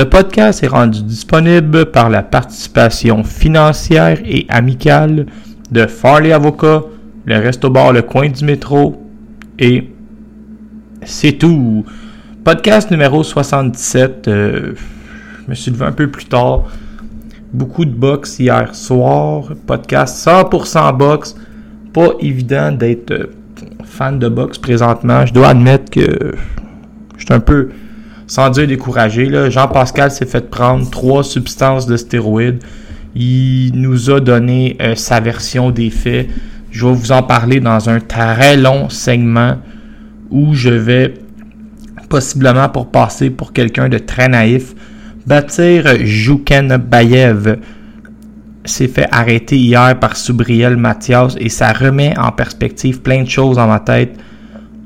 Ce podcast est rendu disponible par la participation financière et amicale de Farley Avocat, le Resto Bar Le Coin du Métro et c'est tout. Podcast numéro 77. euh, je me suis levé un peu plus tard. Beaucoup de box hier soir. Podcast 100% box. Pas évident d'être euh, fan de boxe présentement. Je dois admettre que je suis un peu sans dire découragé. Jean-Pascal s'est fait prendre trois substances de stéroïdes. Il nous a donné euh, sa version des faits. Je vais vous en parler dans un très long segment où je vais, possiblement pour passer pour quelqu'un de très naïf, bâtir Jouken Bayev s'est fait arrêter hier par Soubriel Mathias et ça remet en perspective plein de choses dans ma tête.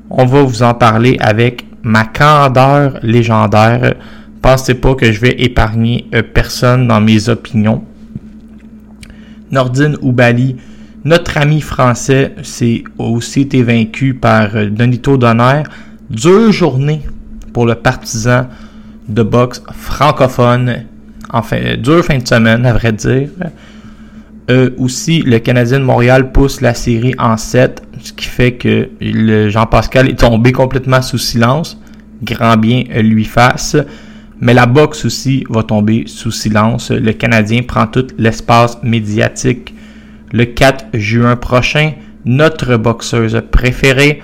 On va vous en parler avec ma candeur légendaire. Pensez pas que je vais épargner euh, personne dans mes opinions. Nordine Oubali, notre ami français, s'est aussi été vaincu par euh, Donito Donner. Dure journée pour le partisan de boxe francophone. Enfin, euh, dure fin de semaine, à vrai dire. Aussi, le Canadien de Montréal pousse la série en 7, ce qui fait que Jean-Pascal est tombé complètement sous silence. Grand bien lui fasse. Mais la boxe aussi va tomber sous silence. Le Canadien prend tout l'espace médiatique. Le 4 juin prochain, notre boxeuse préférée,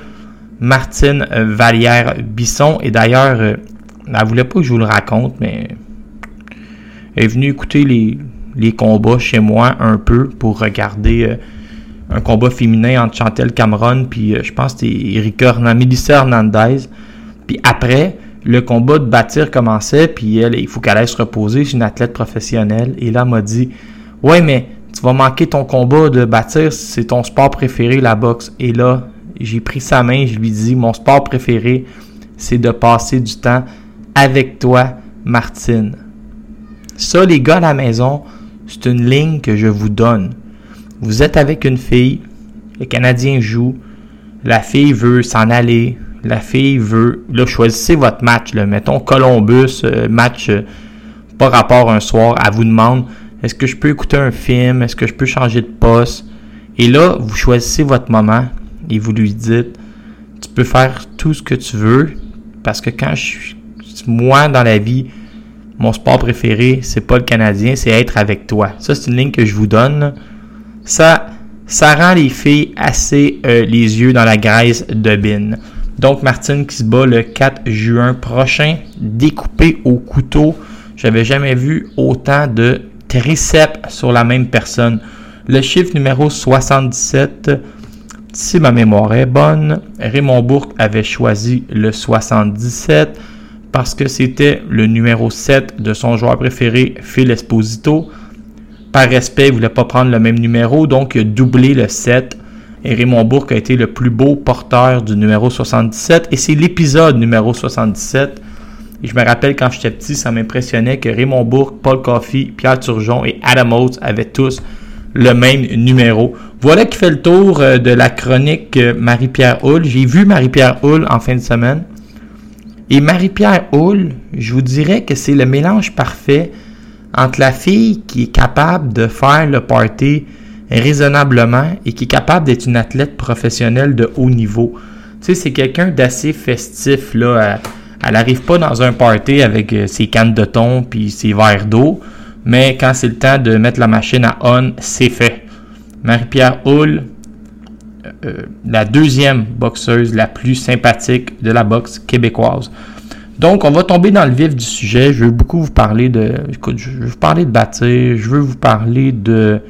Martine Vallière-Bisson, et d'ailleurs, euh, elle voulait pas que je vous le raconte, mais elle est venue écouter les, combats chez moi un peu pour regarder euh, un combat féminin entre Chantel Cameron puis euh, je pense que c'était Erika Melissa Hernandez. Puis après, le combat de bâtir commençait puis elle, il faut qu'elle aille se reposer, c'est une athlète professionnelle. Et là, elle m'a dit, ouais, mais tu vas manquer ton combat de bâtir, c'est ton sport préféré, la boxe. Et là, j'ai pris sa main, je lui dis, mon sport préféré, c'est de passer du temps avec toi, Martine. Ça, les gars à la maison, c'est une ligne que je vous donne. Vous êtes avec une fille, le Canadien joue, la fille veut s'en aller, la fille veut... Là, choisissez votre match. Là. Mettons Columbus, euh, match euh, pas rapport un soir. Elle vous demande, est-ce que je peux écouter un film? Est-ce que je peux changer de poste? Et là, vous choisissez votre moment et vous lui dites, tu peux faire tout ce que tu veux parce que quand je suis... Moi, dans la vie, mon sport préféré, c'est pas le Canadien, c'est être avec toi. Ça, c'est une ligne que je vous donne. Ça, ça rend les filles assez euh, les yeux dans la graisse de bin. Donc, Martine qui se bat le 4 juin prochain, découpé au couteau. J'avais jamais vu autant de triceps sur la même personne. Le chiffre numéro 77, si ma mémoire est bonne, Raymond Bourque avait choisi le 77 parce que c'était le numéro 7 de son joueur préféré, Phil Esposito. Par respect, il ne voulait pas prendre le même numéro, donc il a doublé le 7. Et Raymond Bourque a été le plus beau porteur du numéro 77. Et c'est l'épisode numéro 77. Et je me rappelle quand j'étais petit, ça m'impressionnait que Raymond Bourque, Paul Coffey, Pierre Turgeon et Adam Oates avaient tous le même numéro. Voilà qui fait le tour euh, de la chronique euh, Marie-Pierre Hull. J'ai vu Marie-Pierre Hull en fin de semaine. Et Marie-Pierre Hull, je vous dirais que c'est le mélange parfait entre la fille qui est capable de faire le party raisonnablement et qui est capable d'être une athlète professionnelle de haut niveau. Tu sais, c'est quelqu'un d'assez festif, là. Elle n'arrive pas dans un party avec euh, ses cannes de thon puis ses verres d'eau, mais quand c'est le temps de mettre la machine à on, c'est fait. Marie-Pierre Hull, euh, la deuxième boxeuse la plus sympathique de la boxe québécoise. Donc, on va tomber dans le vif du sujet. Je veux beaucoup vous parler de. Écoute, je veux vous parler de Baptiste, je veux vous parler de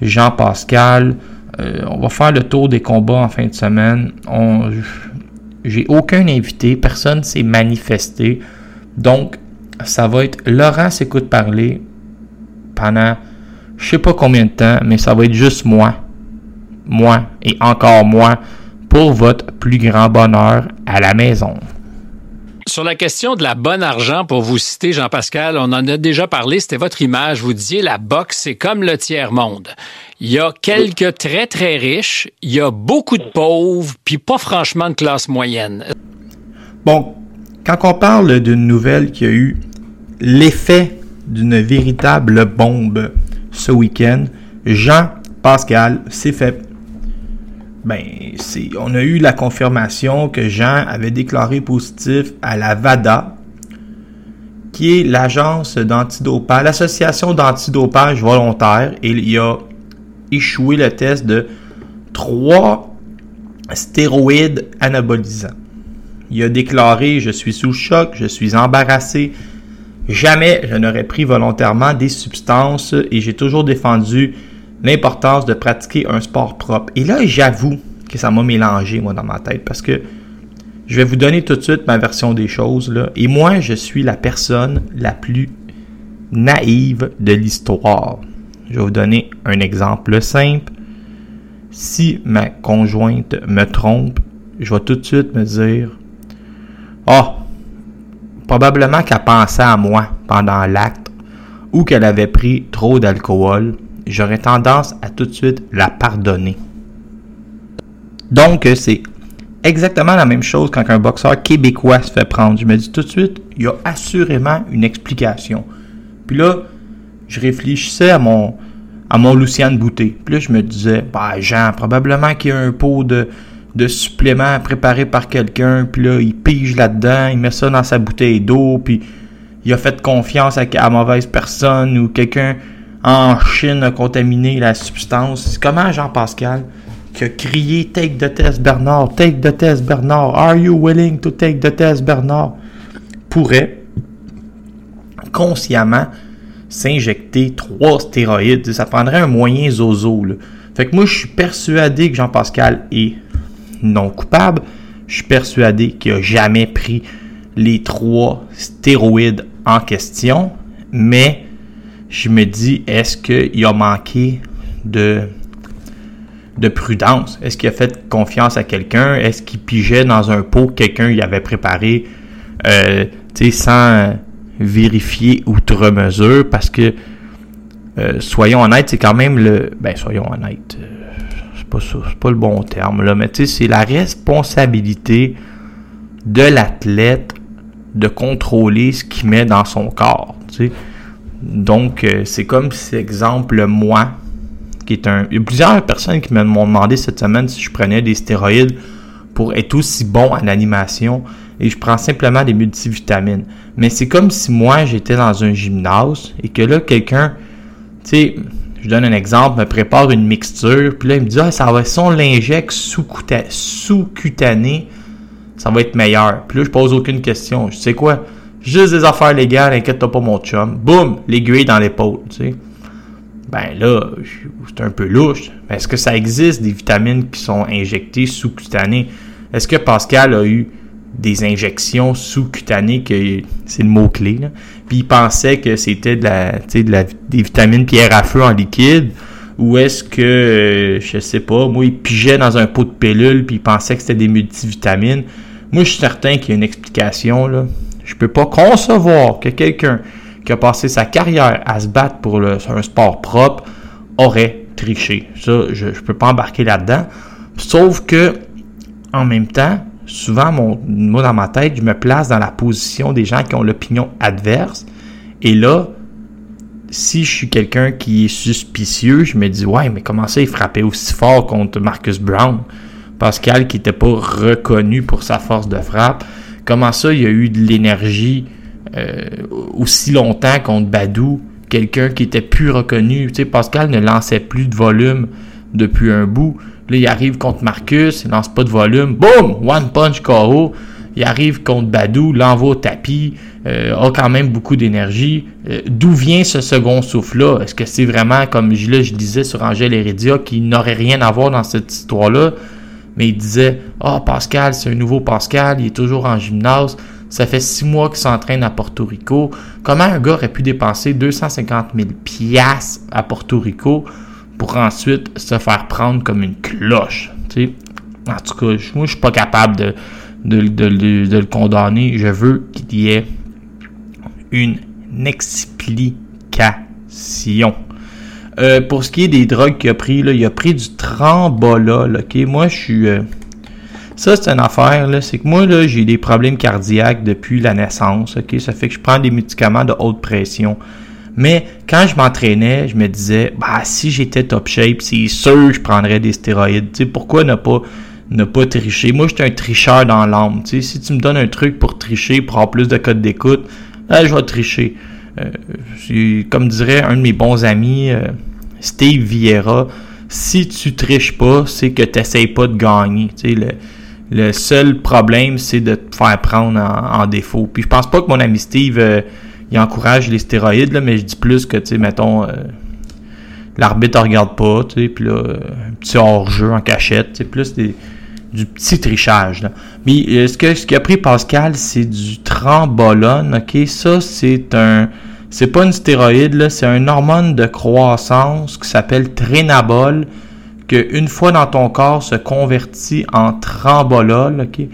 Jean Pascal. Euh, on va faire le tour des combats en fin de semaine. J'ai aucun invité, personne s'est manifesté. Donc, ça va être Laurent s'écoute parler pendant je sais pas combien de temps, mais ça va être juste moi. Moi et encore moi pour votre plus grand bonheur à la maison. Sur la question de la bonne argent, pour vous citer Jean-Pascal, on en a déjà parlé, c'était votre image. Vous disiez la boxe, c'est comme le tiers-monde. Il y a quelques très, très riches, il y a beaucoup de pauvres, puis pas franchement de classe moyenne. Bon, quand on parle d'une nouvelle qui a eu l'effet d'une véritable bombe ce week-end, Jean Pascal s'est fait ben, on a eu la confirmation que Jean avait déclaré positif à la VADA, qui est l'agence d'antidopage, l'association d'antidopage volontaire, et il a échoué le test de trois stéroïdes anabolisants. Il a déclaré Je suis sous choc, je suis embarrassé, jamais je n'aurais pris volontairement des substances et j'ai toujours défendu l'importance de pratiquer un sport propre. Et là, j'avoue que ça m'a mélangé, moi, dans ma tête, parce que je vais vous donner tout de suite ma version des choses. Là. Et moi, je suis la personne la plus naïve de l'histoire. Je vais vous donner un exemple simple. Si ma conjointe me trompe, je vais tout de suite me dire oh, probablement qu'elle pensait à moi pendant l'acte ou qu'elle avait pris trop d'alcool j'aurais tendance à tout de suite la pardonner. Donc, c'est exactement la même chose quand un boxeur québécois se fait prendre. Je me dis tout de suite, il y a assurément une explication. Puis là, je réfléchissais à mon, à mon Luciane Bouté. Puis là, je me disais, bah, Jean, probablement qu'il y a un pot de, de supplément préparé par quelqu'un. Puis là, il pige là-dedans, il met ça dans sa bouteille d'eau. Puis il a fait confiance à, à mauvaise personne ou quelqu'un en Chine a contaminé la substance. Comment Jean-Pascal qui a crié Take the test Bernard, take the test Bernard, are you willing to take the test Bernard pourrait consciemment s'injecter trois stéroïdes. Ça prendrait un moyen zozo. Fait que moi, je suis persuadé que Jean-Pascal est non coupable. Je suis persuadé qu'il n'a jamais pris les trois stéroïdes en question. Mais je me dis, est-ce qu'il a manqué de, de prudence? Est-ce qu'il a fait confiance à quelqu'un? Est-ce qu'il pigeait dans un pot que quelqu'un y avait préparé euh, sans vérifier outre mesure? Parce que, euh, soyons honnêtes, c'est quand même le... Ben, soyons honnêtes, euh, c'est pas, pas le bon terme, là, mais c'est la responsabilité de l'athlète de contrôler ce qu'il met dans son corps. Donc, euh, c'est comme si, exemple, moi, qui est un. Il y a plusieurs personnes qui m'ont demandé cette semaine si je prenais des stéroïdes pour être aussi bon en animation. Et je prends simplement des multivitamines. Mais c'est comme si moi, j'étais dans un gymnase et que là, quelqu'un, tu sais, je donne un exemple, me prépare une mixture, puis là, il me dit, ah, ça va, si on l'injecte sous-cutané, ça va être meilleur. Puis là, je pose aucune question. Je sais quoi? Juste des affaires légales, inquiète-toi pas, mon chum. Boum, l'aiguille dans l'épaule, tu sais. Ben là, c'est un peu louche. Est-ce que ça existe des vitamines qui sont injectées sous-cutanées? Est-ce que Pascal a eu des injections sous-cutanées, que c'est le mot-clé? Puis il pensait que c'était de la, de la, des vitamines pierre à feu en liquide? Ou est-ce que, euh, je sais pas, moi, il pigeait dans un pot de pilule puis il pensait que c'était des multivitamines? Moi, je suis certain qu'il y a une explication, là. Je peux pas concevoir que quelqu'un qui a passé sa carrière à se battre pour un sport propre aurait triché. Ça, je ne peux pas embarquer là-dedans. Sauf que, en même temps, souvent, mon, moi, dans ma tête, je me place dans la position des gens qui ont l'opinion adverse. Et là, si je suis quelqu'un qui est suspicieux, je me dis, ouais, mais comment ça, il frappait aussi fort contre Marcus Brown? Pascal, qui n'était pas reconnu pour sa force de frappe. Comment ça, il y a eu de l'énergie euh, aussi longtemps contre Badou, quelqu'un qui était plus reconnu? Tu sais, Pascal ne lançait plus de volume depuis un bout. Là, il arrive contre Marcus, il lance pas de volume. Boum! One punch KO. Il arrive contre Badou, l'envoie au tapis, euh, a quand même beaucoup d'énergie. Euh, D'où vient ce second souffle-là? Est-ce que c'est vraiment, comme je, là, disais sur Angèle Heredia, qui n'aurait rien à voir dans cette histoire-là? Mais il disait, ah, oh, Pascal, c'est un nouveau Pascal, il est toujours en gymnase. Ça fait six mois qu'il s'entraîne à Porto Rico. Comment un gars aurait pu dépenser 250 000 piastres à Porto Rico pour ensuite se faire prendre comme une cloche? sais? En tout cas, moi, je suis pas capable de, le condamner. Je veux qu'il y ait une explication. Euh, pour ce qui est des drogues qu'il a pris, là, il a pris du trambolol. Ok, moi je suis. Euh, ça, c'est une affaire, là. C'est que moi, là, j'ai des problèmes cardiaques depuis la naissance. Ça fait que je prends des médicaments de haute pression. Mais quand je m'entraînais, je me disais, bah, si j'étais top shape, c'est sûr je prendrais des stéroïdes. Pourquoi ne pas, tricher? Moi, j'étais un tricheur dans l'âme. Si tu me donnes un truc pour tricher, pour avoir plus de code d'écoute, là, je vais tricher. Euh, comme dirait un de mes bons amis, euh, Steve Vieira, si tu triches pas, c'est que tu n'essayes pas de gagner. Tu sais, le, le seul problème, c'est de te faire prendre en, défaut. Puis je pense pas que mon ami Steve, euh, encourage les stéroïdes, là, mais je dis plus que, tu sais, mettons, euh, l'arbitre regarde pas, tu sais, puis là, un petit hors-jeu en cachette, c'est plus du petit trichage. Mais ce que ce qu'a pris Pascal, c'est du trembolone, ok? Ça, c'est un... C'est pas une stéroïde, c'est un hormone de croissance qui s'appelle Trénabol une fois dans ton corps se convertit en trambolol, ok?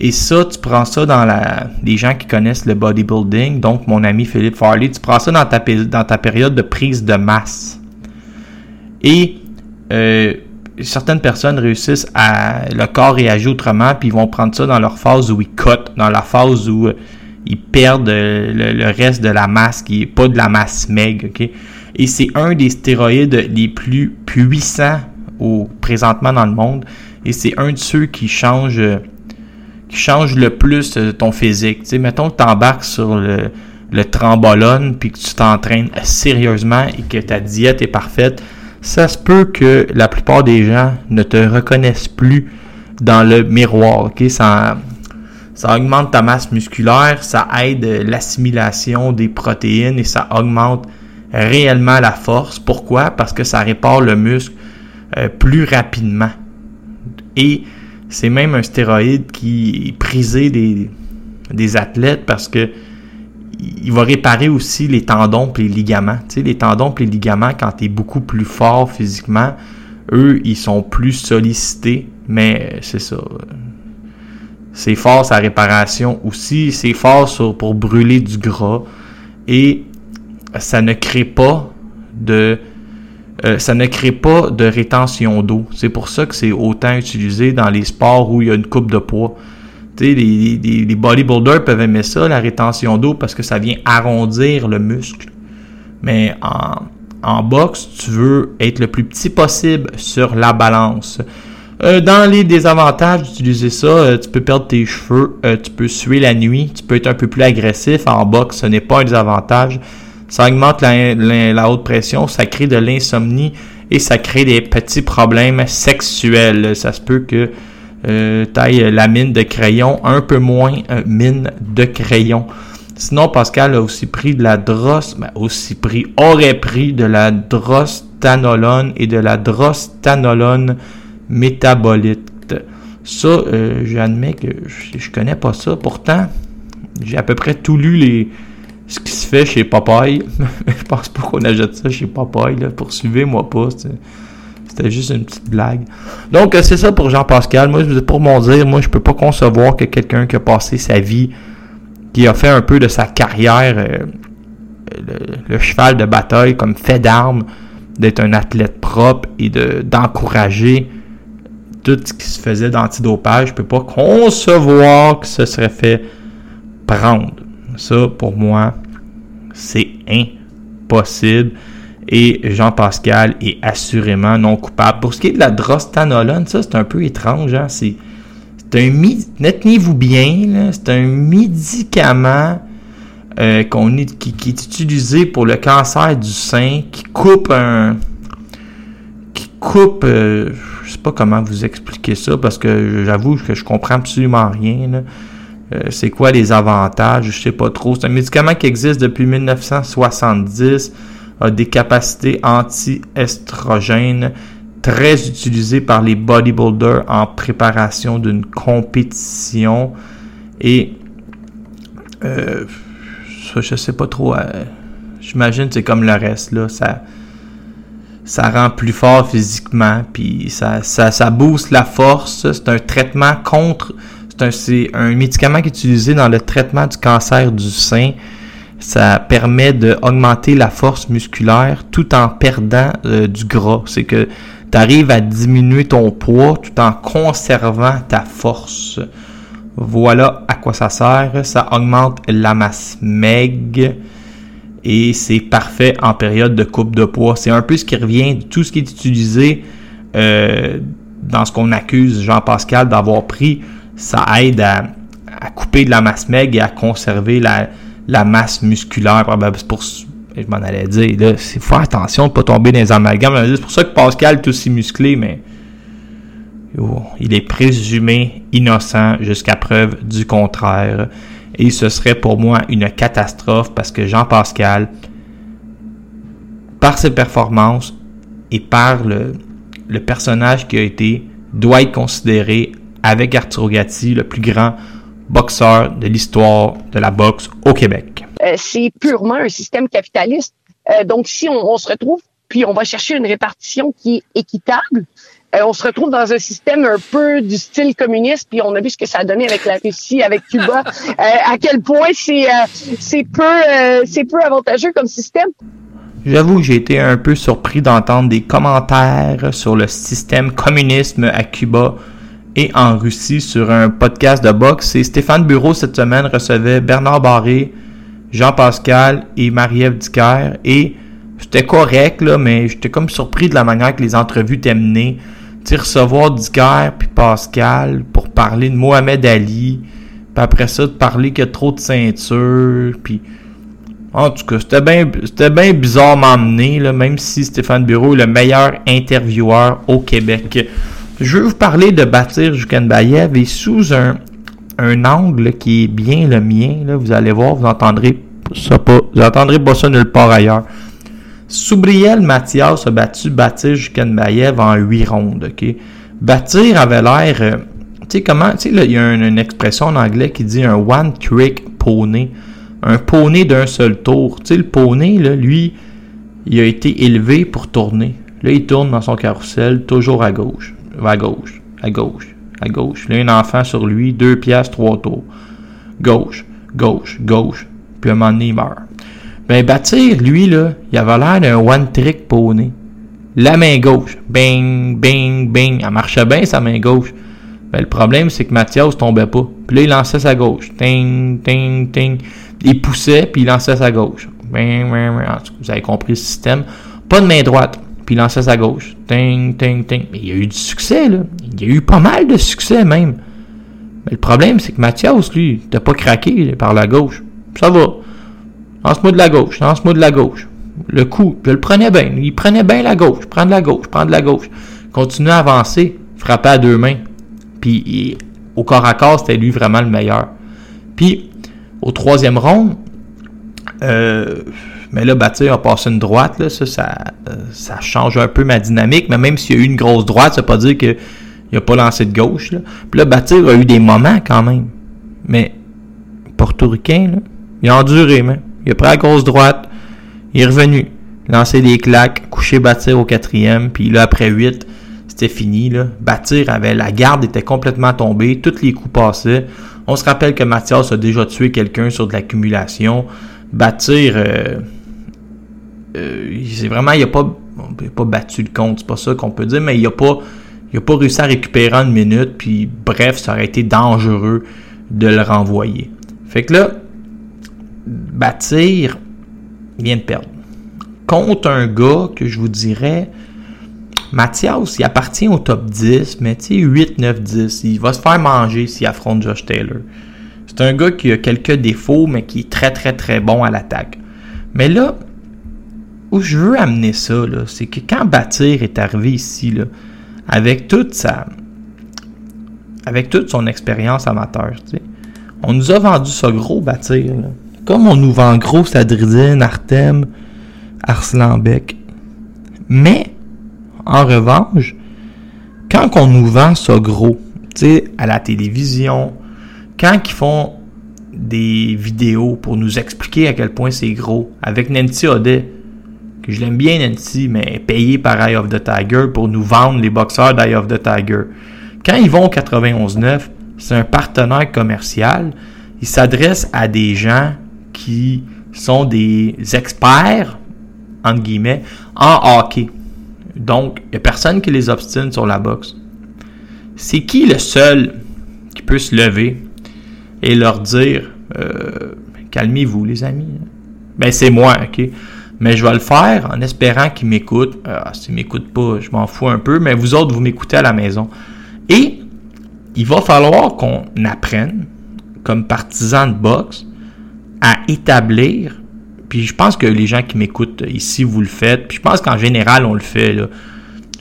Et ça, tu prends ça dans la. Les gens qui connaissent le bodybuilding, donc mon ami Philippe Farley, tu prends ça dans ta, période de prise de masse. Et euh, certaines personnes réussissent à. Le corps réagit autrement, puis ils vont prendre ça dans leur phase où ils cut, dans la phase où euh, ils perdent le, reste de la masse, qui est pas de la masse meg, ok? Et c'est un des stéroïdes les plus puissants au, présentement dans le monde. Et c'est un de ceux qui change, qui change le plus euh, ton physique. Tu sais, mettons que tu embarques sur le, le trambolone puis que tu t'entraînes sérieusement et que ta diète est parfaite, ça se peut que la plupart des gens ne te reconnaissent plus dans le miroir. Ça augmente ta masse musculaire, ça aide l'assimilation des protéines et ça augmente réellement la force. Pourquoi? Parce que ça répare le muscle euh, plus rapidement. Et c'est même un stéroïde qui est prisé des, des athlètes parce que il va réparer aussi les tendons et les ligaments. Tu sais, les tendons et les ligaments, quand tu es beaucoup plus fort physiquement, eux, ils sont plus sollicités, mais c'est ça. C'est fort sa réparation aussi, c'est fort pour brûler du gras et ça ne crée pas de euh, ça ne crée pas de rétention d'eau. C'est pour ça que c'est autant utilisé dans les sports où il y a une coupe de poids. les, les, les bodybuilders peuvent aimer ça, la rétention d'eau, parce que ça vient arrondir le muscle. Mais en, en boxe, tu veux être le plus petit possible sur la balance. Euh, dans les désavantages d'utiliser ça, euh, tu peux perdre tes cheveux, tu peux suer la nuit, tu peux être un peu plus agressif. En boxe, ce n'est pas un désavantage ça augmente la, haute pression, ça crée de l'insomnie et ça crée des petits problèmes sexuels. Ça se peut que euh, taille la mine de crayon, un peu moins euh, mine de crayon. Sinon, Pascal a aussi pris de la drosse, ben, aussi pris, aurait pris de la drostanolone et de la drostanolone métabolite. Ça, euh, j'admets que je, je connais pas ça. Pourtant, j'ai à peu près tout lu les, ce qui se fait chez Popeye. je pense pas qu'on achète ça chez Popeye. Poursuivez-moi pas. C'était juste une petite blague. Donc, euh, c'est ça pour Jean-Pascal. Moi, pour mon dire, moi, je peux pas concevoir que quelqu'un qui a passé sa vie, qui a fait un peu de sa carrière, euh, le, cheval de bataille comme fait d'armes, d'être un athlète propre et de, d'encourager tout ce qui se faisait d'antidopage, je peux pas concevoir que ce serait fait prendre. Ça, pour moi, c'est impossible. Et Jean-Pascal est assurément non coupable. Pour ce qui est de la drostanolone, ça, c'est un peu étrange. Hein? C'est, un... Tenez-vous bien, c'est un médicament euh, qu'on qui, est utilisé pour le cancer du sein, qui coupe un... qui coupe, euh, sais pas comment vous expliquer ça parce que j'avoue que je comprends absolument rien. Euh, c'est quoi les avantages, je sais pas trop. C'est un médicament qui existe depuis 1970, a des capacités anti-estrogènes très utilisées par les bodybuilders en préparation d'une compétition et euh, ça, je sais pas trop. euh, J'imagine c'est comme le reste là, ça ça rend plus fort physiquement, puis ça, ça, ça booste la force. C'est un traitement contre. C'est un, un médicament qui est utilisé dans le traitement du cancer du sein. Ça permet d'augmenter la force musculaire tout en perdant euh, du gras. C'est que tu arrives à diminuer ton poids tout en conservant ta force. Voilà à quoi ça sert. Ça augmente la masse maigre et c'est parfait en période de coupe de poids. C'est un peu ce qui revient de tout ce qui est utilisé euh, dans ce qu'on accuse Jean-Pascal d'avoir pris. Ça aide à, à couper de la masse maigre et à conserver la, la masse musculaire. Ah ben, je m'en allais dire, là, c'est faut faire attention de ne pas tomber dans les amalgames. C'est pour ça que Pascal est aussi musclé, mais oh, il est présumé innocent jusqu'à preuve du contraire. Et ce serait pour moi une catastrophe parce que Jean-Pascal, par ses performances et par le, personnage qui a été, doit être considéré avec Arturo Gatti le plus grand boxeur de l'histoire de la boxe au Québec. Euh, c'est purement un système capitaliste. Euh, donc, si on, se retrouve, puis on va chercher une répartition qui est équitable, euh, on se retrouve dans un système un peu du style communiste, puis on a vu ce que ça a donné avec la Russie, avec Cuba, à quel point c'est c'est peu c'est peu avantageux comme système. J'avoue que j'ai été un peu surpris d'entendre des commentaires sur le système communisme à Cuba et en Russie sur un podcast de boxe. Et Stéphane Bureau cette semaine recevait Bernard Barré, Jean-Pascal et Marie-Ève Dicker. Et c'était correct, là, mais j'étais comme surpris de la manière que les entrevues étaient menées. Recevoir Dicker puis Pascal pour parler de Mohamed Ali. Puis après ça, de parler qu'il y a trop de ceintures. Puis... En tout cas, c'était bien c'était bizarre m'emmener, même si Stéphane Bureau est le meilleur intervieweur au Québec. Je veux vous parler de Batir Jukenbayev et sous un, un angle qui est bien le mien. Là, vous allez voir, vous entendrez ça pas, vous entendrez pas ça nulle part ailleurs. Soubriel Mathias a battu Batir Jukenbayev en 8 rondes. ok? Batir avait l'air, euh, tu sais comment, tu sais il y a une, expression en anglais qui dit un one trick pony, un poney d'un seul tour. Tu sais le poney là, lui, il a été élevé pour tourner. Là, il tourne dans son carrousel toujours à gauche à gauche, à gauche, à gauche. Là, un enfant sur lui, deux pièces, trois tours. Gauche, gauche, gauche. Puis à un moment donné, il meurt. Ben, bâtir, lui, là, il avait l'air d'un one-trick poney. La main gauche, bing, bing, bing. Elle marchait bien, sa main gauche. Ben, le problème, c'est que Mathias tombait pas. Puis là, il lançait sa gauche. Ting, ting, ting. Il poussait, puis il lançait sa gauche. Bing, bing, bing. Vous avez compris le système. Pas de main droite puis il lançait sa gauche. Ting, ting, ting. Mais il y a eu du succès, là. Il y a eu pas mal de succès, même. Mais le problème, c'est que Mathias, lui, t'as pas craqué par la gauche. Ça va. Lance-moi de la gauche, lance-moi de la gauche. Le coup, je le prenais bien. Il prenait bien la gauche. Prends de la gauche, prends de la gauche. Continuait à avancer, frappait à deux mains. Puis au corps à corps, c'était lui vraiment le meilleur. Puis au troisième round, euh, mais là, Bâtir a passé une droite, ça, ça, euh, ça, change un peu ma dynamique. Mais même s'il y a eu une grosse droite, ça veut pas dire qu'il n'a pas lancé de gauche. Là. Puis là, Bâtir a eu des moments quand même. Mais portoricain, là, il a enduré, mais il a pris la grosse droite, il est revenu, lancé des claques, couché Bâtir au quatrième, puis là, après huit, c'était fini. Là. Bâtir avait la garde était complètement tombée, tous les coups passaient. On se rappelle que Mathias a déjà tué quelqu'un sur de l'accumulation. Bâtir, euh, euh, c'est vraiment, il n'a pas, pas battu le compte, c'est pas ça qu'on peut dire, mais il n'a pas, pas réussi à récupérer une minute, puis bref, ça aurait été dangereux de le renvoyer. Fait que là, Bâtir vient de perdre. Contre un gars que je vous dirais, Mathias, il appartient au top 10, mais tu sais, 8, 9, 10, il va se faire manger s'il affronte Josh Taylor. C'est un gars qui a quelques défauts, mais qui est très, très, très bon à l'attaque. Mais là, où je veux amener ça, c'est que quand Bâtir est arrivé ici, là, avec toute sa. avec toute son expérience amateur, on nous a vendu ça gros, Bâtir. Là. Comme on nous vend gros Sadridine, Artem, Arslanbec. Mais, en revanche, quand on nous vend ça gros, tu sais, à la télévision, quand ils font des vidéos pour nous expliquer à quel point c'est gros, avec Nancy Audet, que je l'aime bien Nancy, mais payé par Eye of the Tiger pour nous vendre les boxeurs d'Eye of the Tiger. Quand ils vont au 91.9, c'est un partenaire commercial. Ils s'adressent à des gens qui sont des experts, entre guillemets, en hockey. Donc, il n'y a personne qui les obstine sur la boxe. C'est qui le seul qui peut se lever et leur dire euh, Calmez-vous, les amis? Ben, c'est moi, OK? Mais je vais le faire en espérant qu'ils m'écoutent. Ah, s'ils ne m'écoutent pas, je m'en fous un peu, mais vous autres, vous m'écoutez à la maison. Et il va falloir qu'on apprenne, comme partisans de boxe, à établir, puis je pense que les gens qui m'écoutent ici, vous le faites, puis je pense qu'en général, on le fait. Là.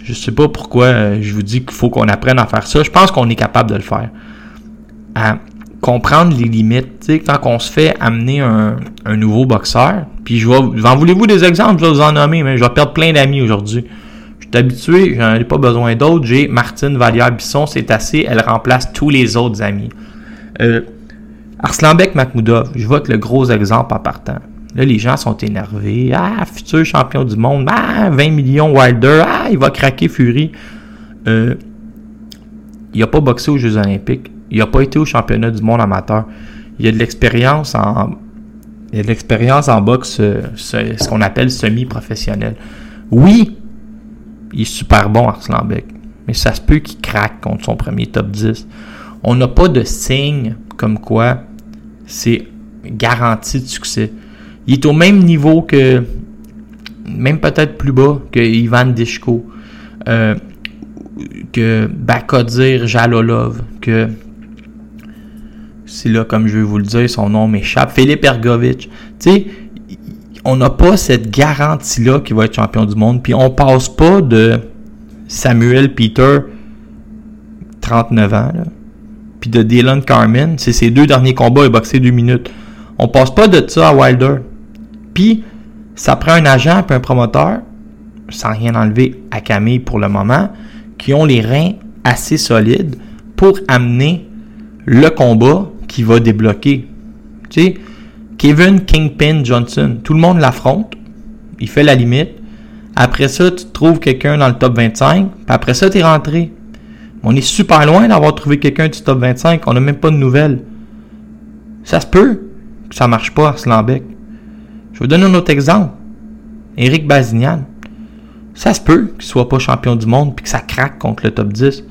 Je sais pas pourquoi euh, je vous dis qu'il faut qu'on apprenne à faire ça. Je pense qu'on est capable de le faire. À comprendre les limites. Tu sais, quand on se fait amener un, nouveau boxeur, puis je vais, en voulez-vous des exemples? Je vais vous en nommer, mais je vais perdre plein d'amis aujourd'hui. Je suis habitué, j'en ai pas besoin d'autres. J'ai Martine Vallière-Bisson, c'est assez, elle remplace tous les autres amis. Euh, Arslanbek Makhmoudov, je vois que le gros exemple en partant. Là, les gens sont énervés. Ah, futur champion du monde. Ah, 20 millions Wilder. Ah, il va craquer Fury. Euh, il n'a pas boxé aux Jeux Olympiques. Il n'a pas été au championnat du monde amateur. Il a de l'expérience en. Il a de l'expérience en boxe, euh, ce, qu'on appelle semi-professionnel. Oui, il est super bon, Arslanbek. Mais ça se peut qu'il craque contre son premier top 10. On n'a pas de signe comme quoi c'est garanti de succès. Il est au même niveau que, même peut-être plus bas que Ivan Dishko, euh, que Bakodir Jalolov, que c'est là comme je vais vous le dire, son nom m'échappe, Philippe Ergovitch. Tu sais, on n'a pas cette garantie-là qu'il va être champion du monde, puis on passe pas de Samuel Peter, 39 ans, puis de Dylan Carmen, c'est ses deux derniers combats, il a deux minutes. On passe pas de ça à Wilder. Puis, ça prend un agent et un promoteur, sans rien enlever à Camille pour le moment, qui ont les reins assez solides pour amener le combat qui va débloquer. Tu sais, Kevin Kingpin Johnson, tout le monde l'affronte, il fait la limite. Après ça, tu trouves quelqu'un dans le top 25, puis après ça, tu es rentré. On est super loin d'avoir trouvé quelqu'un du top 25. On n'a même pas de nouvelles. Ça se peut que ça marche pas, Arslanbec. Je vais vous donner un autre exemple. Eric Bazignan. Ça se peut qu'il soit pas champion du monde puis que ça craque contre le top 10.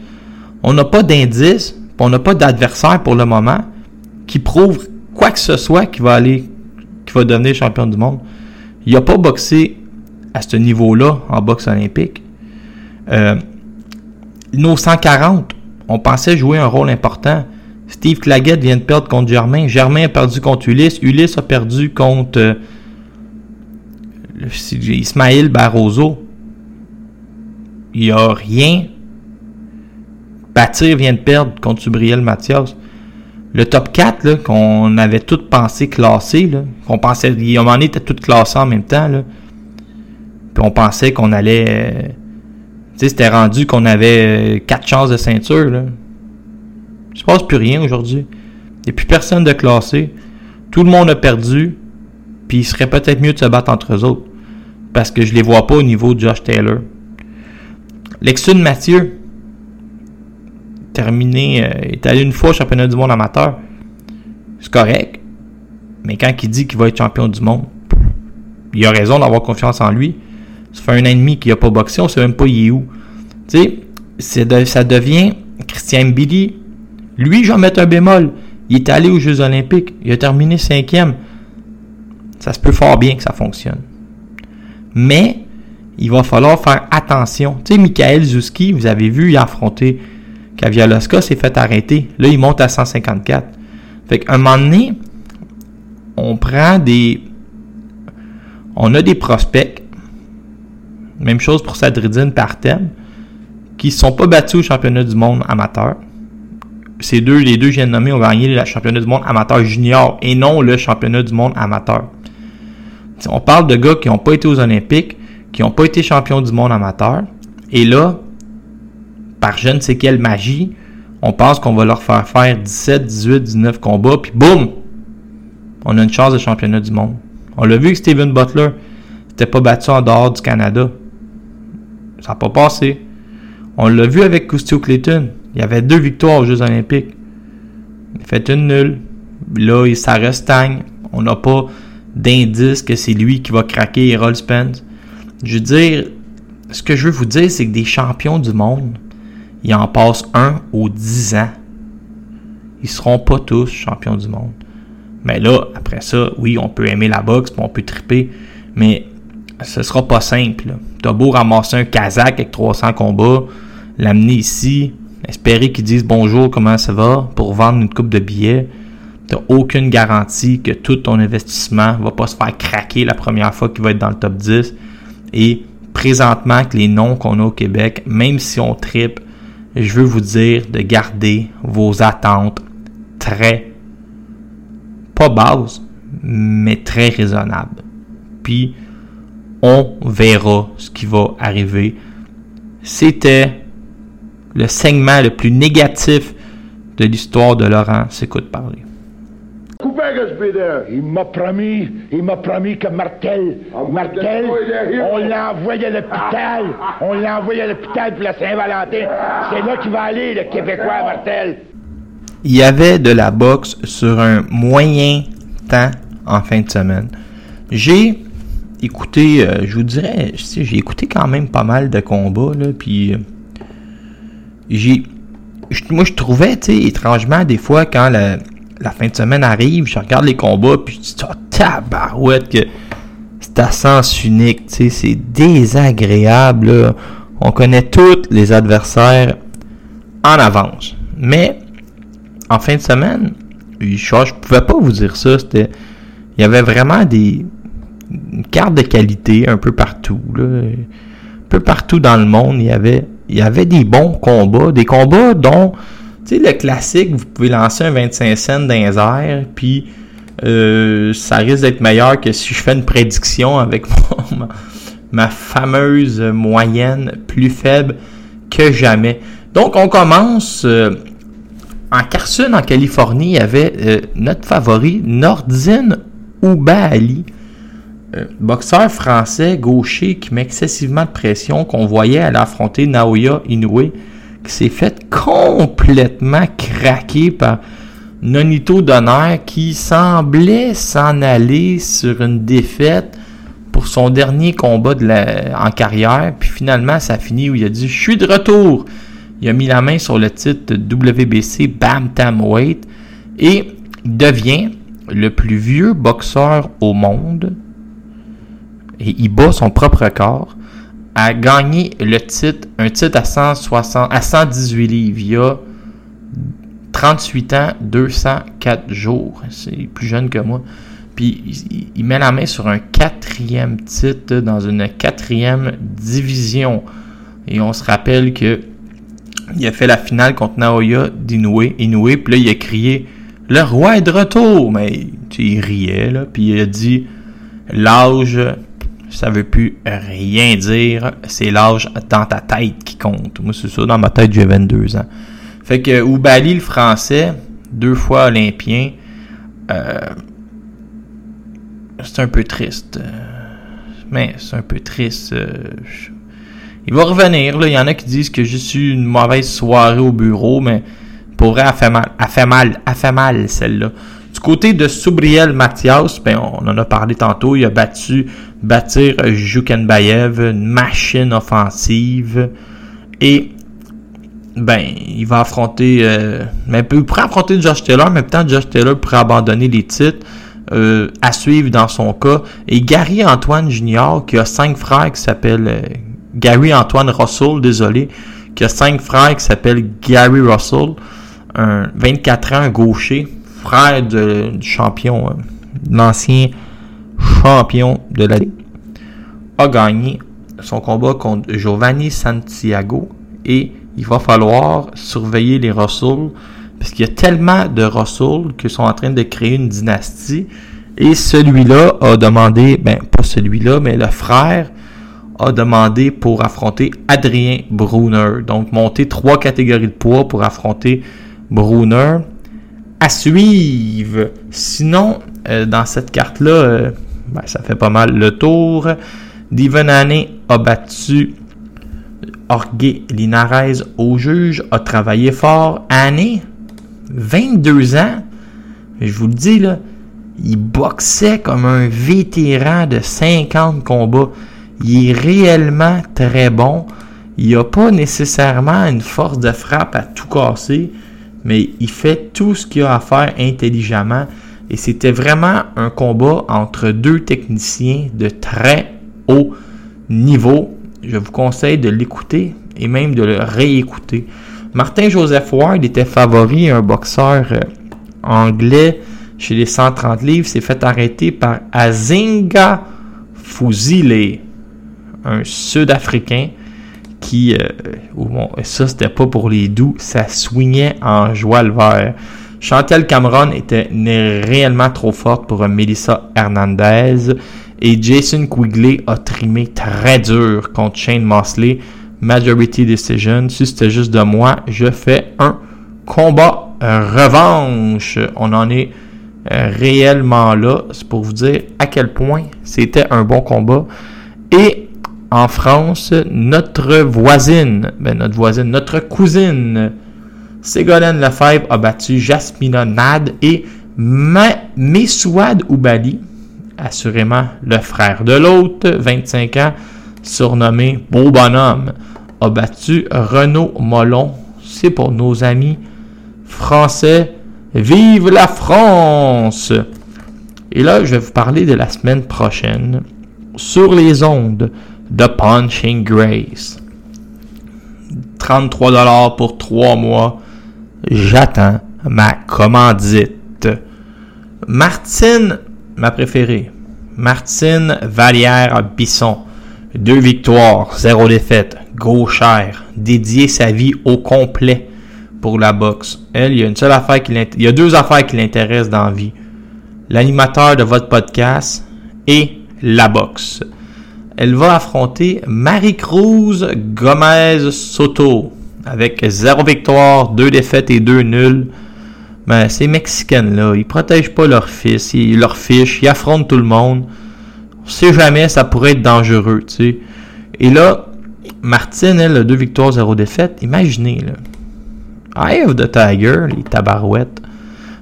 On n'a pas d'indice, on n'a pas d'adversaire pour le moment qui prouve quoi que ce soit qui va aller, qui va devenir champion du monde. Il n'a pas boxé à ce niveau-là en boxe olympique. Euh, nos 140, on pensait jouer un rôle important. Steve Claggett vient de perdre contre Germain. Germain a perdu contre Ulysse. Ulysse a perdu contre euh, Ismaël Barroso. Il n'y a rien. Bâtir vient de perdre contre Subriel Mathias. Le top 4 qu'on avait tout pensé classer, qu'on pensait, il en était tout classé en même temps. Puis on pensait qu'on allait. Euh, sais, c'était rendu qu'on avait euh, quatre chances de ceinture. Là. Il se passe plus rien aujourd'hui. Il n'y a plus personne de classé. Tout le monde a perdu. Puis il serait peut-être mieux de se battre entre eux autres. Parce que je les vois pas au niveau de Josh Taylor. Lexun Mathieu, terminé, euh, est allé une fois au championnat du monde amateur. C'est correct. Mais quand il dit qu'il va être champion du monde, il a raison d'avoir confiance en lui. Ça fait un an et demi qu'il n'a pas boxé, on sait même pas il est où. Tu sais, ça devient Christian Billy. Lui, je vais mettre un bémol. Il est allé aux Jeux Olympiques. Il a terminé cinquième. Ça se peut fort bien que ça fonctionne. Mais, il va falloir faire attention. Tu sais, Michael Zuski, vous avez vu, il a affronté Kavialoska, s'est fait arrêter. Là, il monte à 154. Fait qu'à un moment donné, on prend des. On a des prospects Même chose pour Sadridine par thème, qui ne sont pas battus au championnat du monde amateur. Ces deux, les deux que je viens de nommer ont gagné le championnat du monde amateur junior et non le championnat du monde amateur. On parle de gars qui n'ont pas été aux Olympiques, qui n'ont pas été champions du monde amateur. Et là, par je ne sais quelle magie, on pense qu'on va leur faire faire 17, 18, 19 combats, puis boum! On a une chance de championnat du monde. On l'a vu avec Steven Butler. C'était pas battu en dehors du Canada. Ça n'a pas passé. On l'a vu avec Custio Clayton. Il y avait deux victoires aux Jeux Olympiques. Il a fait une nulle. Là, ça restagne. On n'a pas d'indice que c'est lui qui va craquer Errol Spence. Je veux dire, ce que je veux vous dire, c'est que des champions du monde, ils en passent un aux dix ans. Ils seront pas tous champions du monde. Mais là, après ça, oui, on peut aimer la boxe, on peut triper, mais ce sera pas simple. T'as beau ramasser un Kazakh avec 300 combats, l'amener ici, espérer qu'ils disent bonjour, comment ça va, pour vendre une coupe de billets. T'as aucune garantie que tout ton investissement va pas se faire craquer la première fois qu'il va être dans le top 10. Et présentement, que les noms qu'on a au Québec, même si on tripe, je veux vous dire de garder vos attentes très, pas bases, mais très raisonnables. Puis, on verra ce qui va arriver. C'était le segment le plus négatif de l'histoire de Laurent s'écoute parler. Il m'a promis, il m'a promis que Martel, Martel, on l'a envoyé à l'hôpital, on l'a envoyé à l'hôpital pour la Saint-Valentin. C'est là qu'il va aller, le Québécois Martel. Il y avait de la boxe sur un moyen temps en fin de semaine. J'ai écouté, euh, je vous dirais, j'ai écouté quand même pas mal de combats, là, puis euh, j'ai, moi je trouvais, tu sais, étrangement, des fois, quand la, fin de semaine arrive, je regarde les combats, puis je dis, oh, tabarouette, que c'est à sens unique, tu sais, c'est désagréable, là. On connaît tous les adversaires en avance. Mais, en fin de semaine, je, je pouvais pas vous dire ça, c'était, il y avait vraiment des, une carte de qualité un peu partout. Un peu partout dans le monde, il y avait, des bons combats, des combats dont, tu sais, le classique, vous pouvez lancer un 25 cents dans puis euh, ça risque d'être meilleur que si je fais une prédiction avec ma, ma fameuse moyenne plus faible que jamais. Donc, on commence euh, en Carson, en Californie, il y avait euh, notre favori, Nordine Oubaali, boxeur français gaucher qui met excessivement de pression, qu'on voyait aller affronter Naoya Inoue qui s'est fait complètement craquer par Nonito Donner qui semblait s'en aller sur une défaite pour son dernier combat de la, en carrière. Puis finalement, ça a fini où il a dit Je suis de retour. Il a mis la main sur le titre WBC Bantamweight et devient le plus vieux boxeur au monde. Et il bat son propre record a gagné le titre, un titre à 160, à 118 livres. Il y a 38 ans, 204 jours. C'est plus jeune que moi. Puis il, met la main sur un quatrième titre dans une quatrième division. Et on se rappelle que il a fait la finale contre Naoya d'Inoue. Inoue, puis là, il a crié Le roi est de retour! Mais il riait, là. Puis il a dit L'âge ça veut plus rien dire. C'est l'âge dans ta tête qui compte. Moi, c'est ça, dans ma tête, j'ai 22 ans. Fait que Oubali, le français, deux fois olympien, euh, c'est un peu triste. Mais c'est un peu triste. Euh, il va revenir. Là. Il y en a qui disent que j'ai eu une mauvaise soirée au bureau, mais pour vrai, elle fait mal. Elle mal. Fait mal, celle-là. Du côté de Soubriel Mathias, ben, on en a parlé tantôt, il a battu bâtir Jukenbayev, une machine offensive. Et ben, il va affronter, euh, mais il pourrait affronter Josh Taylor, mais peut-être Josh Taylor pourrait abandonner les titres euh, à suivre dans son cas. Et Gary Antoine Junior, qui a cinq frères qui s'appellent euh, Gary Antoine Russell, désolé, qui a cinq frères qui s'appellent Gary Russell, un 24 ans, gaucher, frère du champion, l'ancien champion de la a gagné son combat contre Giovanni Santiago et il va falloir surveiller les Russell parce qu'il y a tellement de Russell qui sont en train de créer une dynastie et celui-là a demandé, ben pas celui-là, mais le frère a demandé pour affronter Adrien Brunner. Donc monter trois catégories de poids pour affronter Brunner. À suivre. Sinon, euh, dans cette carte-là, euh, ben, ça fait pas mal le tour. Divan a battu Orgue Linares au juge, a travaillé fort. Anne, 22 ans, je vous le dis là, il boxait comme un vétéran de 50 combats. Il est réellement très bon. Il n'a pas nécessairement une force de frappe à tout casser, mais il fait tout ce qu'il a à faire intelligemment. Et c'était vraiment un combat entre deux techniciens de très haut niveau. Je vous conseille de l'écouter et même de le réécouter. Martin Joseph Ward était favori, un boxeur euh, anglais chez les 130 livres, s'est fait arrêter par Azinga Fuzile, un Sud-Africain qui, euh, bon, ça c'était pas pour les doux, ça swingait en joie le vert. Chantel Cameron était réellement trop forte pour Melissa Hernandez et Jason Quigley a trimé très dur contre Shane Mosley. Majority Decision. Si c'était juste de moi, je fais un combat revanche. On en est euh, réellement là. C'est pour vous dire à quel point c'était un bon combat. Et en France, notre voisine, ben notre voisine, notre cousine, Ségolène Lefebvre a battu Jasmina Nad et Mesouad Oubali, assurément le frère de l'autre, 25 ans, surnommé Beau Bonhomme, a battu Renaud Molon. C'est pour nos amis français Vive la France! Et là, je vais vous parler de la semaine prochaine sur les ondes de Punching Grace. 33$ pour 3 mois. J'attends ma commandite. Martine, ma préférée. Martine Vallière Bisson. Deux victoires, zéro défaite. Gauchère. Dédié sa vie au complet pour la boxe. Elle, il y a il y a deux affaires qui l'intéressent dans la vie. L'animateur de votre podcast et la boxe. Elle va affronter Marie-Cruz Gomez Soto avec zéro victoire, deux défaites et deux nuls. Mais ces Mexicaines-là, ils protègent pas leur fils, ils leur fichent, ils affrontent tout le monde. On sait jamais, ça pourrait être dangereux, tu sais. Et là, Martine, elle, deux victoires, zéro défaite. Imaginez, là. Eye of the Tiger, les tabarouettes.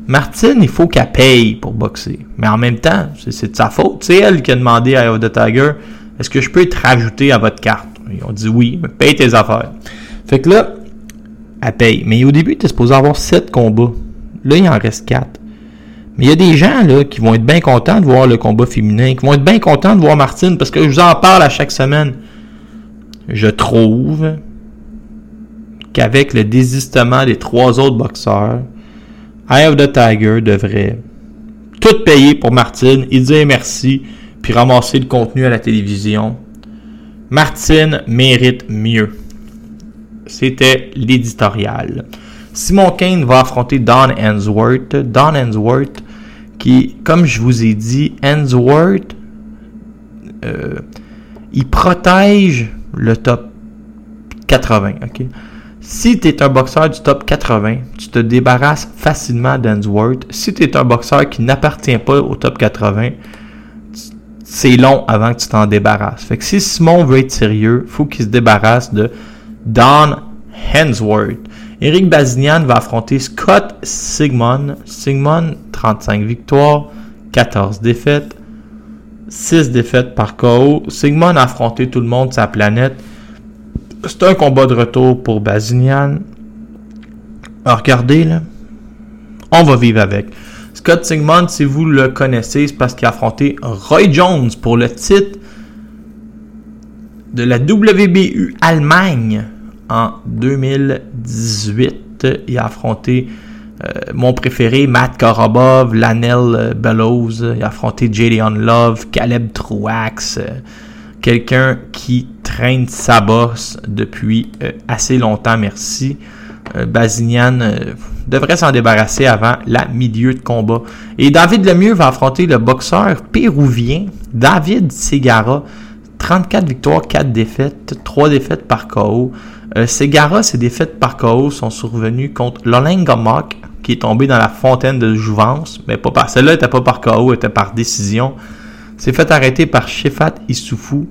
Martine, il faut qu'elle paye pour boxer. Mais en même temps, c'est de sa faute. C'est elle qui a demandé à Eye of the Tiger est-ce que je peux être rajouté à votre carte? Ils ont dit oui, mais paye tes affaires. Fait que là, elle paye. Mais au début, tu es supposé avoir 7 combats. Là, il en reste 4. Mais il y a des gens là, qui vont être bien contents de voir le combat féminin, qui vont être bien contents de voir Martine, parce que je vous en parle à chaque semaine. Je trouve qu'avec le désistement des trois autres boxeurs, Eye of the Tiger devrait tout payer pour Martine, il dire merci, puis ramasser le contenu à la télévision. Martine mérite mieux. C'était l'éditorial. Simon Kane va affronter Don Hensworth. Don Hensworth, qui, comme je vous ai dit, Hensworth, euh, il protège le top 80. ok? Si tu es un boxeur du top 80, tu te débarrasses facilement d'Ensworth. Si tu es un boxeur qui n'appartient pas au top 80, c'est long avant que tu t'en débarrasses. Fait que si Simon veut être sérieux, faut qu'il se débarrasse de Don Hensworth. Eric Bazinian va affronter Scott Sigmund. Sigmund, 35 victoires, 14 défaites, 6 défaites par KO. Sigmund a affronté tout le monde de sa planète. C'est un combat de retour pour Bazinian. regardez, là. On va vivre avec. Scott Sigmund, si vous le connaissez, c'est parce qu'il a affronté Roy Jones pour le titre de la WBU Allemagne en 2018. Il a affronté euh, mon préféré, Matt Korobov, Lanel Bellows. Il a affronté Jadion Love, Caleb Truax. quelqu'un qui traîne sa bosse depuis euh, assez longtemps, merci. Euh, Bazinian euh, devrait s'en débarrasser avant la milieu de combat. Et David Lemieux va affronter le boxeur péruvien David Segara. 34 victoires, 4 défaites, 3 défaites par KO. Euh, Segara, ses défaites par KO sont survenues contre Lolenga Mock, qui est tombé dans la fontaine de jouvence, mais pas par celle-là, n'était pas par KO, elle était par décision. S'est fait arrêter par Shefat Issoufou,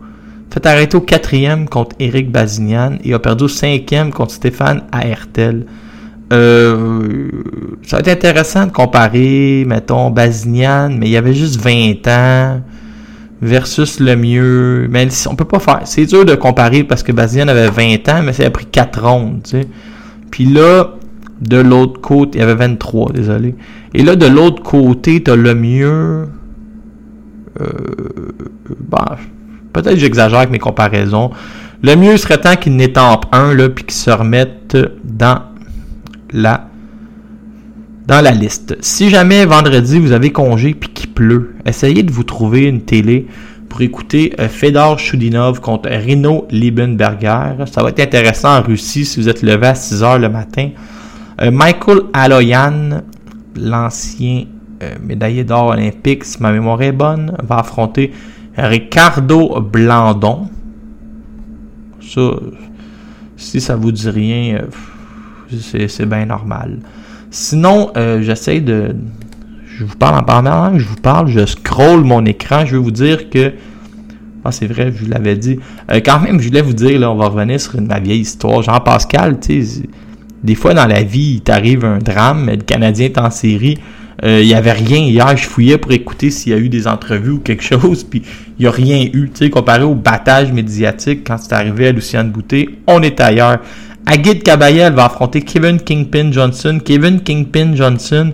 fait arrêter au quatrième contre Eric Bazinian et a perdu au cinquième contre Stéphane Aertel. Euh, ça va être intéressant de comparer, mettons, Bazinian, mais il y avait juste 20 ans versus le mieux. Mais on peut pas faire. C'est dur de comparer parce que Bazinian avait 20 ans, mais ça a pris 4 rondes, tu sais. Puis là, de l'autre côté, il y avait 23, désolé. Et là, de l'autre côté, t'as le mieux. Euh, bah, peut-être j'exagère avec mes comparaisons. Le mieux serait tant qu'il n'étampe un, là, puis qu'il se remette dans dans la liste. Si jamais vendredi vous avez congé puis qu'il pleut, essayez de vous trouver une télé pour écouter euh, Fedor Chudinov contre Rino Liebenberger. Ça va être intéressant en Russie si vous êtes levé à 6 heures le matin. Euh, Michael Aloyan, l'ancien euh, médaillé d'or olympique, si ma mémoire est bonne, va affronter Ricardo Blandon. Ça, si ça vous dit rien, c'est bien normal. Sinon, euh, j'essaie de. Je vous parle en parlant, je vous parle, je scroll mon écran. Je vais vous dire que. Ah, c'est vrai, je vous l'avais dit. Euh, quand même, je voulais vous dire, là, on va revenir sur ma vieille histoire. Jean-Pascal, tu sais, des fois dans la vie, il t'arrive un drame, le Canadien est en série. Euh, il n'y avait rien hier. Je fouillais pour écouter s'il y a eu des entrevues ou quelque chose, puis il n'y a rien eu. Tu sais, comparé au battage médiatique quand c'est arrivé à Luciane Boutet, on est ailleurs. Agit Kabayel va affronter Kevin Kingpin Johnson. Kevin Kingpin Johnson,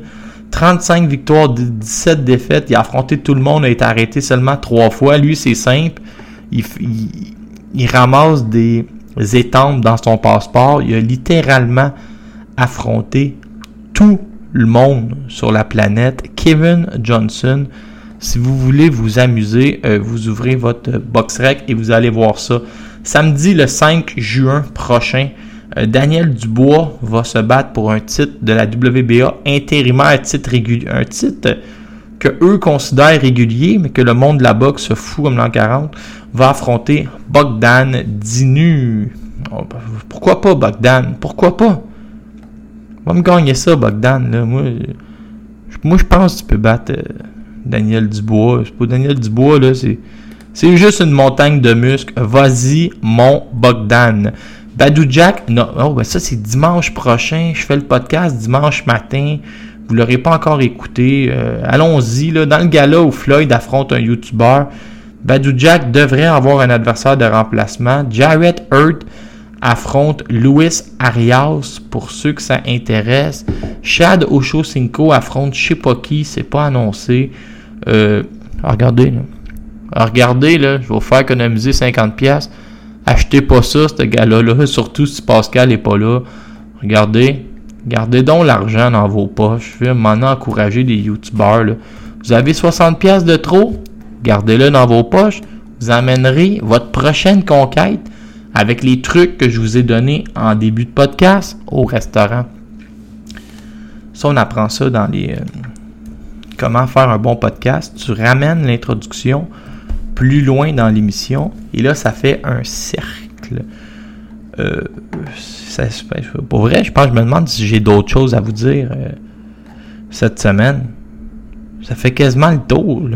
35 victoires, 17 défaites. Il a affronté tout le monde, a été arrêté seulement trois fois. Lui, c'est simple. Il, ramasse des étampes dans son passeport. Il a littéralement affronté tout le monde sur la planète. Kevin Johnson. Si vous voulez vous amuser, euh, vous ouvrez votre box rec et vous allez voir ça. Samedi le 5 juin prochain, Daniel Dubois va se battre pour un titre de la WBA intérimaire, titre régulier, un titre que eux considèrent régulier, mais que le monde de la boxe se fout comme l'an 40, va affronter Bogdan Dinu. Oh, pourquoi pas Bogdan? Pourquoi pas? Va me gagner ça, Bogdan. Moi, moi, je pense que tu peux battre euh, Daniel Dubois. C'est pas Daniel Dubois, là, c'est, c'est juste une montagne de muscles. Vas-y, mon Bogdan. Badou Jack, non, oh, ben ça c'est dimanche prochain. Je fais le podcast dimanche matin. Vous l'aurez pas encore écouté. Euh, allons-y, dans le gala où Floyd affronte un YouTuber. Badou Jack devrait avoir un adversaire de remplacement. Jarrett Hurt affronte Luis Arias pour ceux que ça intéresse. Chad Ochocinco affronte je sais pas qui, c'est pas annoncé. Euh, regardez, là. regardez, là, je vais vous faire économiser 50$. Achetez pas ça, ce gars-là, surtout si Pascal n'est pas là. Regardez, gardez donc l'argent dans vos poches. Je vais maintenant encourager des youtubeurs. Vous avez 60 pièces de trop, gardez-le dans vos poches. Vous amènerez votre prochaine conquête avec les trucs que je vous ai donnés en début de podcast au restaurant. Ça, on apprend ça dans les... Euh, comment faire un bon podcast. Tu ramènes l'introduction plus loin dans l'émission. Et là, ça fait un cercle. Euh, pour vrai, je pense, je me demande si j'ai d'autres choses à vous dire euh, cette semaine. Ça fait quasiment le tour.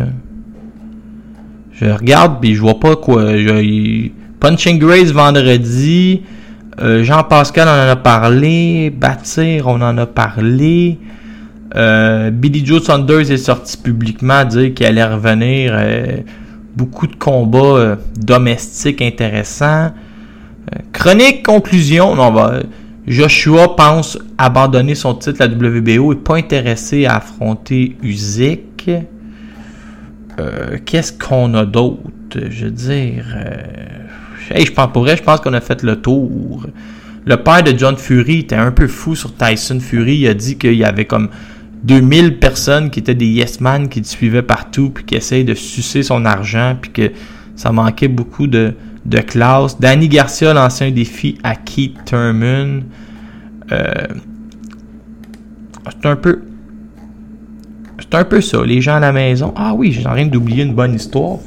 Je regarde puis je vois pas quoi. Je, Punching Grace vendredi. Euh, Jean-Pascal en a parlé. Bâtir, on en a parlé. Billy Joe Saunders est sorti publiquement à dire qu'il allait revenir beaucoup de combats euh, domestiques intéressants. Euh, chronique conclusion, non, va, Joshua pense abandonner son titre à WBO et pas intéressé à affronter Usyk. Euh, qu'est-ce qu'on a d'autre? Je veux dire, je pense pour vrai, je pense qu'on a fait le tour. Le père de John Fury était un peu fou sur Tyson Fury. Il a dit qu'il y avait comme 2000 personnes qui étaient des yes man qui te suivaient partout puis qui essayaient de sucer son argent puis que Ça manquait beaucoup de, de classe. Danny Garcia lancé un défi à Keith Thurman. Euh, c'est un peu. C'est un peu ça. Les gens à la maison. Ah oui, j'ai rien d'oublier une bonne histoire.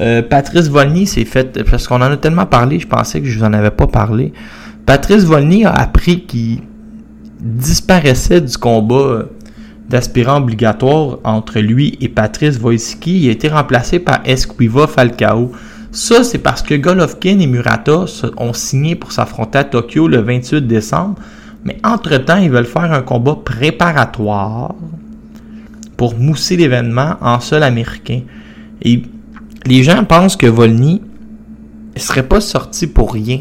Euh, Patrice Volny s'est fait. Parce qu'on en a tellement parlé, je pensais que je vous en avais pas parlé. Patrice Volny a appris qu'il disparaissait du combat d'aspirant obligatoire entre lui et Patrice Wojcicki. Il a été remplacé par Esquiva Falcao. Ça, c'est parce que Golovkin et Murata ont signé pour s'affronter à Tokyo le 28 décembre. Mais entre-temps, ils veulent faire un combat préparatoire pour mousser l'événement en sol américain. Et les gens pensent que Volny ne serait pas sorti pour rien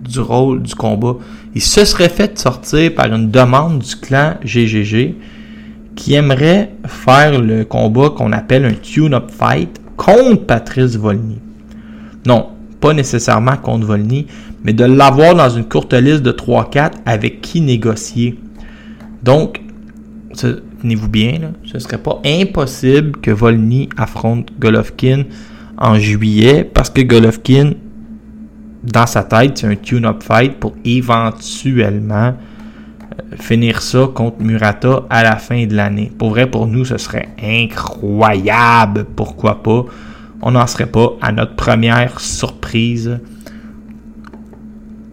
du rôle du combat. Il se serait fait sortir par une demande du clan GGG qui aimerait faire le combat qu'on appelle un tune-up fight contre Patrice Volny. Non, pas nécessairement contre Volny, mais de l'avoir dans une courte liste de 3-4 avec qui négocier. Donc, tenez-vous bien, ce serait pas impossible que Volny affronte Golovkin en juillet parce que Golovkin, dans sa tête, c'est un tune-up fight pour éventuellement finir ça contre Murata à la fin de l'année. Pour vrai, pour nous, ce serait incroyable. Pourquoi pas? On n'en serait pas à notre première surprise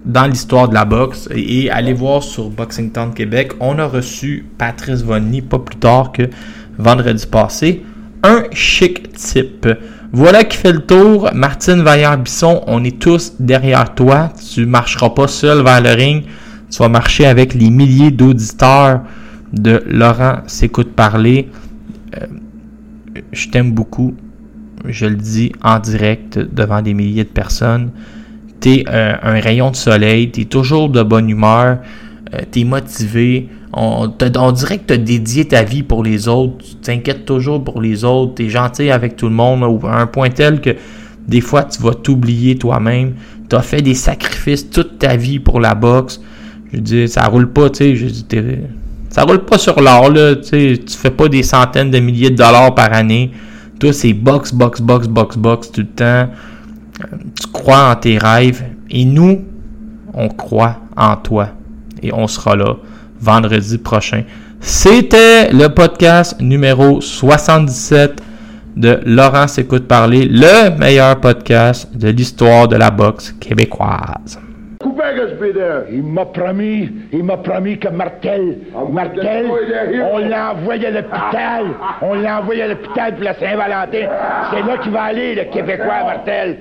dans l'histoire de la boxe. Et, allez voir sur Boxing Town Québec, on a reçu Patrice Vonny pas plus tard que vendredi passé. Un chic type. Voilà qui fait le tour. Martine Vaillard-Bisson, on est tous derrière toi. Tu marcheras pas seul vers le ring. Tu vas marcher avec les milliers d'auditeurs de Laurent S'écoute parler. Euh, je t'aime beaucoup. Je le dis en direct devant des milliers de personnes. Tu es euh, un rayon de soleil. Tu es toujours de bonne humeur. Euh, tu es motivé. On, on, dirait que tu as dédié ta vie pour les autres. Tu t'inquiètes toujours pour les autres. Tu es gentil avec tout le monde. À un point tel que des fois, tu vas t'oublier toi-même. Tu as fait des sacrifices toute ta vie pour la boxe. Je dis, ça roule pas, tu sais. Ça roule pas sur l'or, là. Tu fais pas des centaines de milliers de dollars par année. Toi, c'est box, box, box, box, box tout le temps. Tu crois en tes rêves. Et nous, on croit en toi. Et on sera là vendredi prochain. C'était le podcast numéro 77 de Laurent s'écoute parler, le meilleur podcast de l'histoire de la boxe québécoise. Il m'a promis, il m'a promis que Martel, Martel, on l'envoie à l'hôpital, on l'envoie à l'hôpital pour la Saint-Valentin. C'est là qu'il va aller, le Québécois Martel.